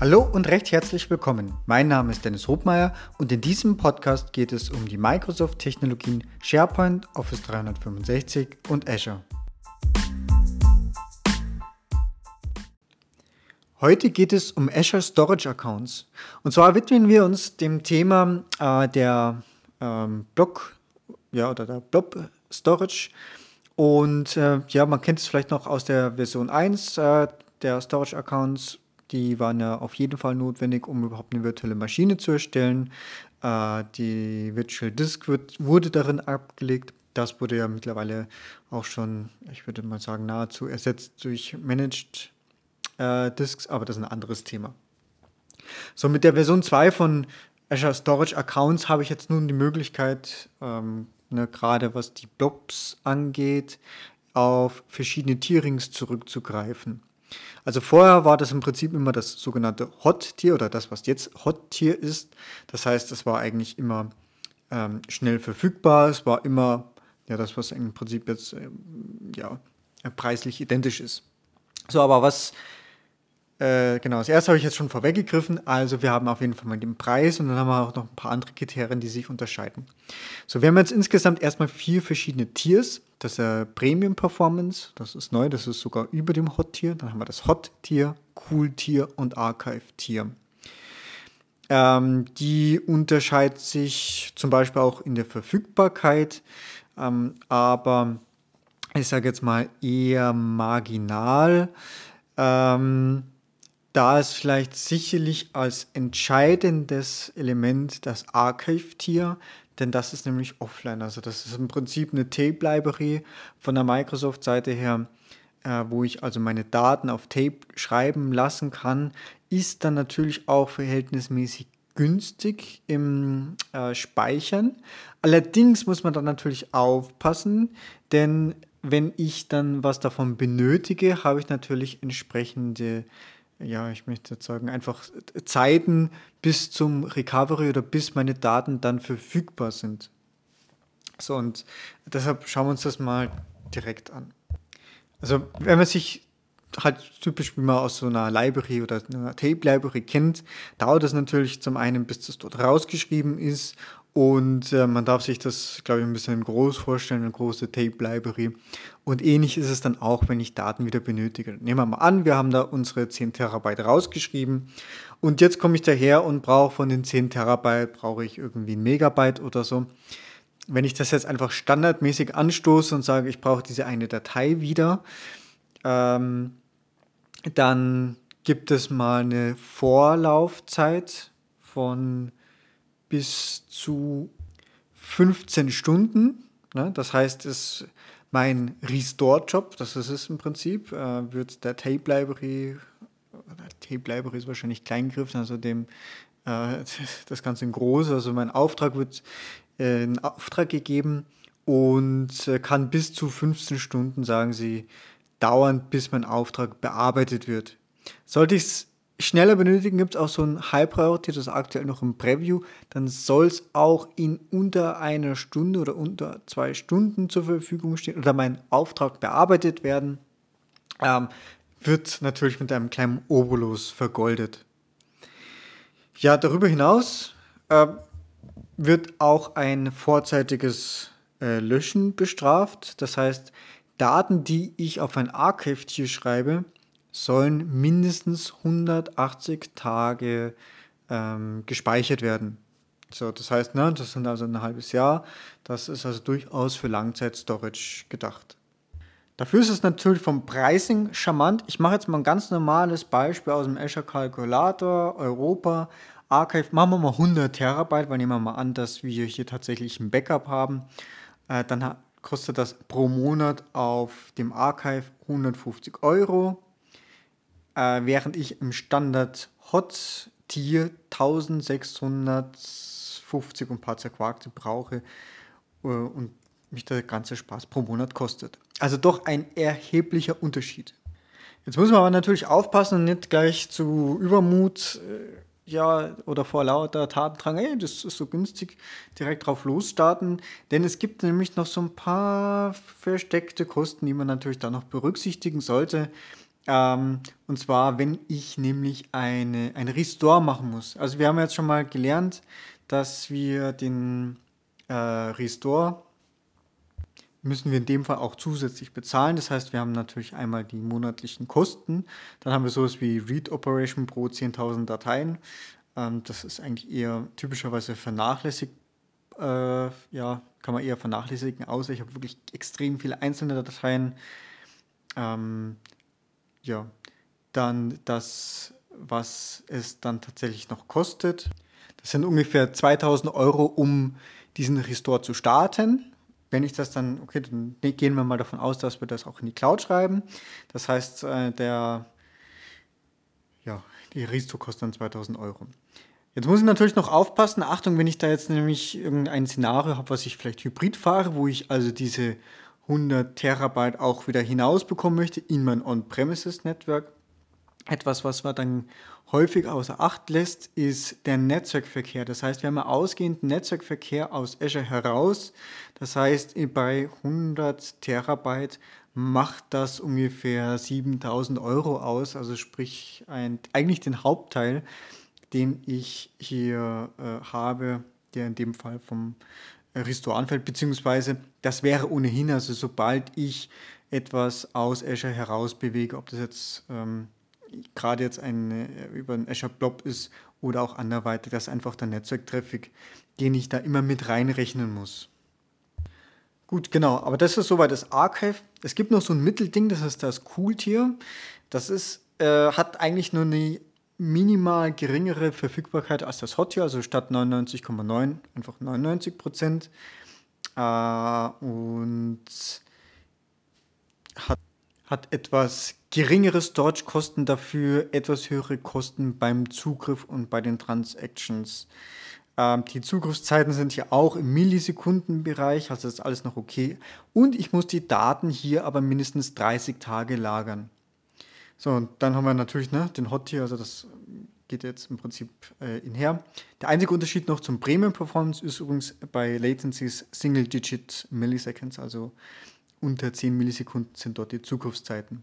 Hallo und recht herzlich willkommen. Mein Name ist Dennis Hobmeier und in diesem Podcast geht es um die Microsoft-Technologien SharePoint, Office 365 und Azure. Heute geht es um Azure Storage Accounts. Und zwar widmen wir uns dem Thema äh, der ähm, Block ja, oder der Blob Storage. Und äh, ja, man kennt es vielleicht noch aus der Version 1 äh, der Storage Accounts die waren ja auf jeden Fall notwendig, um überhaupt eine virtuelle Maschine zu erstellen. Äh, die Virtual Disk wird, wurde darin abgelegt. Das wurde ja mittlerweile auch schon, ich würde mal sagen, nahezu ersetzt durch Managed äh, Disks, aber das ist ein anderes Thema. So, mit der Version 2 von Azure Storage Accounts habe ich jetzt nun die Möglichkeit, ähm, ne, gerade was die Blobs angeht, auf verschiedene Tierings zurückzugreifen. Also vorher war das im Prinzip immer das sogenannte Hot-Tier oder das, was jetzt Hot-Tier ist. Das heißt, es war eigentlich immer ähm, schnell verfügbar. Es war immer ja, das, was im Prinzip jetzt ähm, ja, preislich identisch ist. So, aber was äh, genau, das erste habe ich jetzt schon vorweggegriffen. Also wir haben auf jeden Fall mal den Preis und dann haben wir auch noch ein paar andere Kriterien, die sich unterscheiden. So, wir haben jetzt insgesamt erstmal vier verschiedene Tiers. Das äh, Premium Performance, das ist neu, das ist sogar über dem Hot Tier. Dann haben wir das Hot Tier, Cool Tier und Archive Tier. Ähm, die unterscheidet sich zum Beispiel auch in der Verfügbarkeit, ähm, aber ich sage jetzt mal eher marginal. Ähm, da ist vielleicht sicherlich als entscheidendes Element das Archive-Tier, denn das ist nämlich offline. Also das ist im Prinzip eine Tape-Library von der Microsoft-Seite her, äh, wo ich also meine Daten auf Tape schreiben lassen kann, ist dann natürlich auch verhältnismäßig günstig im äh, Speichern. Allerdings muss man dann natürlich aufpassen, denn wenn ich dann was davon benötige, habe ich natürlich entsprechende ja, ich möchte jetzt sagen, einfach Zeiten bis zum Recovery oder bis meine Daten dann verfügbar sind. So, und deshalb schauen wir uns das mal direkt an. Also, wenn man sich halt typisch, wie man aus so einer Library oder einer Tape-Library kennt, dauert es natürlich zum einen, bis das dort rausgeschrieben ist und äh, man darf sich das, glaube ich, ein bisschen groß vorstellen, eine große Tape-Library. Und ähnlich ist es dann auch, wenn ich Daten wieder benötige. Nehmen wir mal an, wir haben da unsere 10 Terabyte rausgeschrieben. Und jetzt komme ich daher und brauche von den 10 Terabyte, brauche ich irgendwie ein Megabyte oder so. Wenn ich das jetzt einfach standardmäßig anstoße und sage, ich brauche diese eine Datei wieder, ähm, dann gibt es mal eine Vorlaufzeit von bis zu 15 Stunden. Ne? Das heißt, es, mein Restore-Job, das ist es im Prinzip, äh, wird der Tape-Library, Tape-Library ist wahrscheinlich Kleingriff, also dem äh, das Ganze in groß, also mein Auftrag wird äh, in Auftrag gegeben und äh, kann bis zu 15 Stunden, sagen sie, dauern, bis mein Auftrag bearbeitet wird. Sollte ich es schneller benötigen, gibt es auch so ein High Priority, das ist aktuell noch im Preview. Dann soll es auch in unter einer Stunde oder unter zwei Stunden zur Verfügung stehen oder mein Auftrag bearbeitet werden. Ähm, wird natürlich mit einem kleinen Obolus vergoldet. Ja, darüber hinaus äh, wird auch ein vorzeitiges äh, Löschen bestraft. Das heißt, Daten, die ich auf ein Archive-Tier schreibe, sollen mindestens 180 Tage ähm, gespeichert werden. So, das heißt, ne, das sind also ein halbes Jahr. Das ist also durchaus für Langzeit-Storage gedacht. Dafür ist es natürlich vom Pricing charmant. Ich mache jetzt mal ein ganz normales Beispiel aus dem Azure Calculator, Europa, Archive. Machen wir mal 100 Terabyte, weil nehmen wir mal an, dass wir hier tatsächlich ein Backup haben. Äh, dann kostet das pro Monat auf dem Archive 150 Euro äh, während ich im Standard Hot Tier 1650 und paar zerquarkte brauche äh, und mich der ganze Spaß pro Monat kostet. Also doch ein erheblicher Unterschied. Jetzt muss man aber natürlich aufpassen und nicht gleich zu Übermut äh, ja, oder vor lauter Tatendrang, ey, das ist so günstig, direkt drauf losstarten. Denn es gibt nämlich noch so ein paar versteckte Kosten, die man natürlich da noch berücksichtigen sollte. Ähm, und zwar, wenn ich nämlich eine, eine Restore machen muss. Also wir haben jetzt schon mal gelernt, dass wir den äh, Restore müssen wir in dem Fall auch zusätzlich bezahlen. Das heißt, wir haben natürlich einmal die monatlichen Kosten. Dann haben wir sowas wie Read Operation pro 10.000 Dateien. Ähm, das ist eigentlich eher typischerweise vernachlässigt. Äh, ja, kann man eher vernachlässigen, außer ich habe wirklich extrem viele einzelne Dateien. Ähm, ja, dann das, was es dann tatsächlich noch kostet. Das sind ungefähr 2000 Euro, um diesen Restore zu starten. Wenn ich das dann, okay, dann gehen wir mal davon aus, dass wir das auch in die Cloud schreiben. Das heißt, äh, der, ja, die Restore kostet dann 2000 Euro. Jetzt muss ich natürlich noch aufpassen. Achtung, wenn ich da jetzt nämlich irgendein Szenario habe, was ich vielleicht hybrid fahre, wo ich also diese 100 Terabyte auch wieder hinausbekommen möchte in mein On-Premises-Network. Etwas, was man dann häufig außer Acht lässt, ist der Netzwerkverkehr. Das heißt, wir haben ausgehenden Netzwerkverkehr aus Azure heraus. Das heißt, bei 100 Terabyte macht das ungefähr 7000 Euro aus. Also sprich ein, eigentlich den Hauptteil, den ich hier äh, habe, der in dem Fall vom Restore anfällt, beziehungsweise das wäre ohnehin, also sobald ich etwas aus Azure heraus bewege, ob das jetzt ähm, gerade jetzt ein, äh, über ein Azure Blob ist oder auch anderweitig, das ist einfach der Netzwerktraffic, den ich da immer mit reinrechnen muss. Gut, genau, aber das ist soweit das Archive. Es gibt noch so ein Mittelding, das ist das Cool-Tier. Das ist, äh, hat eigentlich nur eine minimal geringere Verfügbarkeit als das Hot Tier, also statt 99,9 einfach 99 Prozent. Äh, und hat, hat etwas geringere Storage-Kosten, dafür etwas höhere Kosten beim Zugriff und bei den Transactions. Ähm, die Zugriffszeiten sind hier auch im Millisekundenbereich, also ist alles noch okay. Und ich muss die Daten hier aber mindestens 30 Tage lagern. So, und dann haben wir natürlich ne, den Hot Tier, also das geht jetzt im Prinzip äh, inher. Der einzige Unterschied noch zum Premium Performance ist übrigens bei Latencies Single Digit Milliseconds, also unter 10 Millisekunden sind dort die Zugriffszeiten.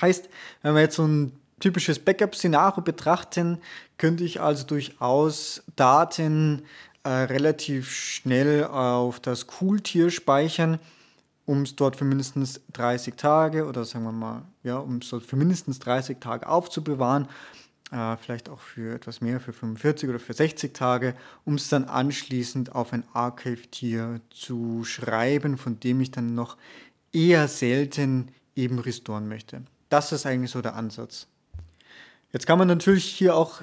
Heißt, wenn wir jetzt so ein typisches Backup-Szenario betrachten, könnte ich also durchaus Daten äh, relativ schnell auf das Cool-Tier speichern, um es dort für mindestens 30 Tage oder sagen wir mal, ja, um es dort für mindestens 30 Tage aufzubewahren, äh, vielleicht auch für etwas mehr, für 45 oder für 60 Tage, um es dann anschließend auf ein Archive-Tier zu schreiben, von dem ich dann noch eher selten eben restoren möchte. Das ist eigentlich so der Ansatz. Jetzt kann man natürlich hier auch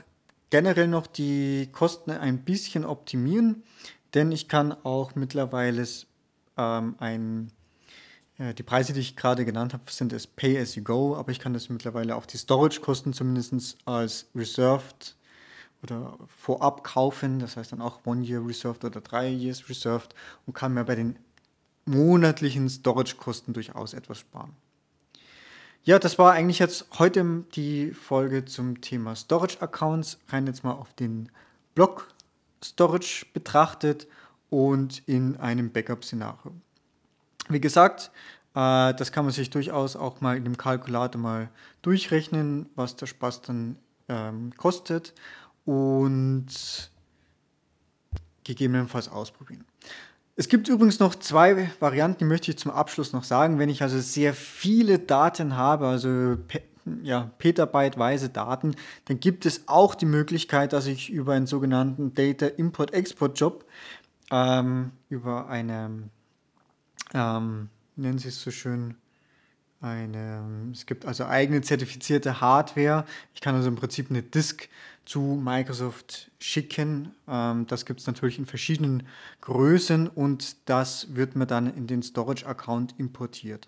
generell noch die Kosten ein bisschen optimieren, denn ich kann auch mittlerweile ähm, ein, die Preise, die ich gerade genannt habe, sind es Pay as you go, aber ich kann das mittlerweile auch die Storage-Kosten zumindest als Reserved oder vorab kaufen, das heißt dann auch One Year Reserved oder drei Years Reserved und kann mir bei den monatlichen Storage-Kosten durchaus etwas sparen. Ja, das war eigentlich jetzt heute die Folge zum Thema Storage Accounts. Rein jetzt mal auf den Block Storage betrachtet und in einem Backup-Szenario. Wie gesagt, äh, das kann man sich durchaus auch mal in dem Kalkulator mal durchrechnen, was der Spaß dann ähm, kostet und gegebenenfalls ausprobieren. Es gibt übrigens noch zwei Varianten, die möchte ich zum Abschluss noch sagen. Wenn ich also sehr viele Daten habe, also ja, petabyteweise Daten, dann gibt es auch die Möglichkeit, dass ich über einen sogenannten Data Import-Export Job, ähm, über eine, ähm, nennen Sie es so schön, eine, es gibt also eigene zertifizierte Hardware. Ich kann also im Prinzip eine Disk zu Microsoft schicken. Ähm, das gibt es natürlich in verschiedenen Größen und das wird mir dann in den Storage-Account importiert.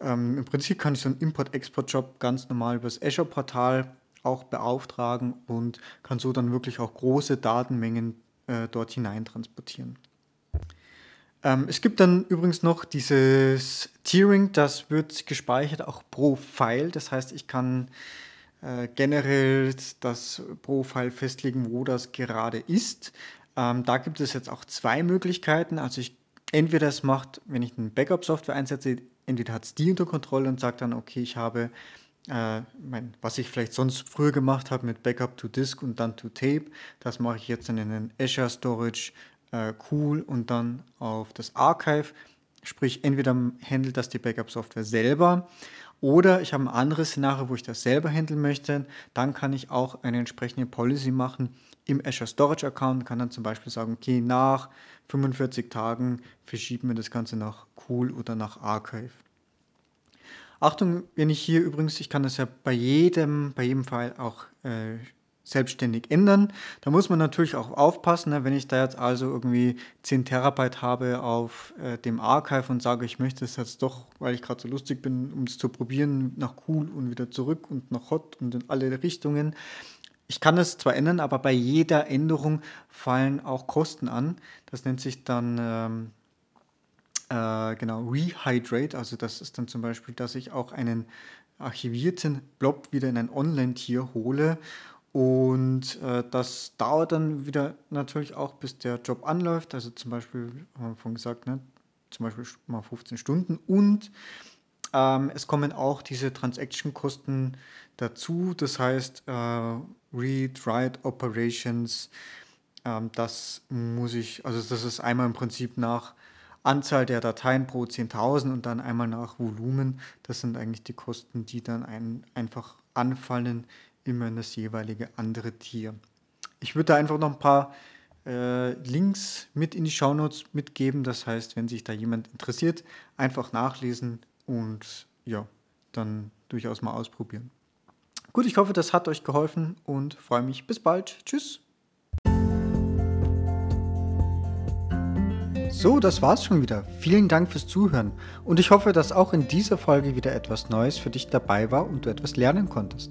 Ähm, Im Prinzip kann ich so einen Import-Export-Job ganz normal über das Azure-Portal auch beauftragen und kann so dann wirklich auch große Datenmengen äh, dort hinein transportieren. Ähm, es gibt dann übrigens noch dieses Tiering, das wird gespeichert auch pro File. Das heißt, ich kann äh, generell das Profile festlegen, wo das gerade ist. Ähm, da gibt es jetzt auch zwei Möglichkeiten. Also ich entweder es macht, wenn ich eine Backup-Software einsetze, entweder hat es die unter Kontrolle und sagt dann, okay, ich habe äh, mein, was ich vielleicht sonst früher gemacht habe mit Backup to Disk und dann to Tape, das mache ich jetzt dann in den Azure Storage äh, cool und dann auf das Archive. Sprich, entweder handelt das die Backup-Software selber oder ich habe ein anderes Szenario, wo ich das selber handeln möchte. Dann kann ich auch eine entsprechende Policy machen im Azure Storage Account. Kann dann zum Beispiel sagen, okay, nach 45 Tagen verschieben wir das Ganze nach Cool oder nach Archive. Achtung, wenn ich hier übrigens, ich kann das ja bei jedem, bei jedem Fall auch äh, selbstständig ändern. Da muss man natürlich auch aufpassen, ne? wenn ich da jetzt also irgendwie 10 Terabyte habe auf äh, dem Archive und sage, ich möchte es jetzt doch, weil ich gerade so lustig bin, um es zu probieren, nach cool und wieder zurück und nach hot und in alle Richtungen. Ich kann es zwar ändern, aber bei jeder Änderung fallen auch Kosten an. Das nennt sich dann ähm, äh, genau Rehydrate. Also das ist dann zum Beispiel, dass ich auch einen archivierten Blob wieder in ein Online-Tier hole und äh, das dauert dann wieder natürlich auch, bis der Job anläuft. Also zum Beispiel, haben wir vorhin gesagt, ne, zum Beispiel mal 15 Stunden. Und ähm, es kommen auch diese Transaction-Kosten dazu. Das heißt, äh, Read, Write Operations, ähm, das muss ich, also das ist einmal im Prinzip nach Anzahl der Dateien pro 10.000 und dann einmal nach Volumen. Das sind eigentlich die Kosten, die dann ein, einfach anfallen immer in das jeweilige andere Tier. Ich würde da einfach noch ein paar äh, Links mit in die Shownotes mitgeben. Das heißt, wenn sich da jemand interessiert, einfach nachlesen und ja, dann durchaus mal ausprobieren. Gut, ich hoffe, das hat euch geholfen und freue mich. Bis bald. Tschüss. So, das war's schon wieder. Vielen Dank fürs Zuhören und ich hoffe, dass auch in dieser Folge wieder etwas Neues für dich dabei war und du etwas lernen konntest.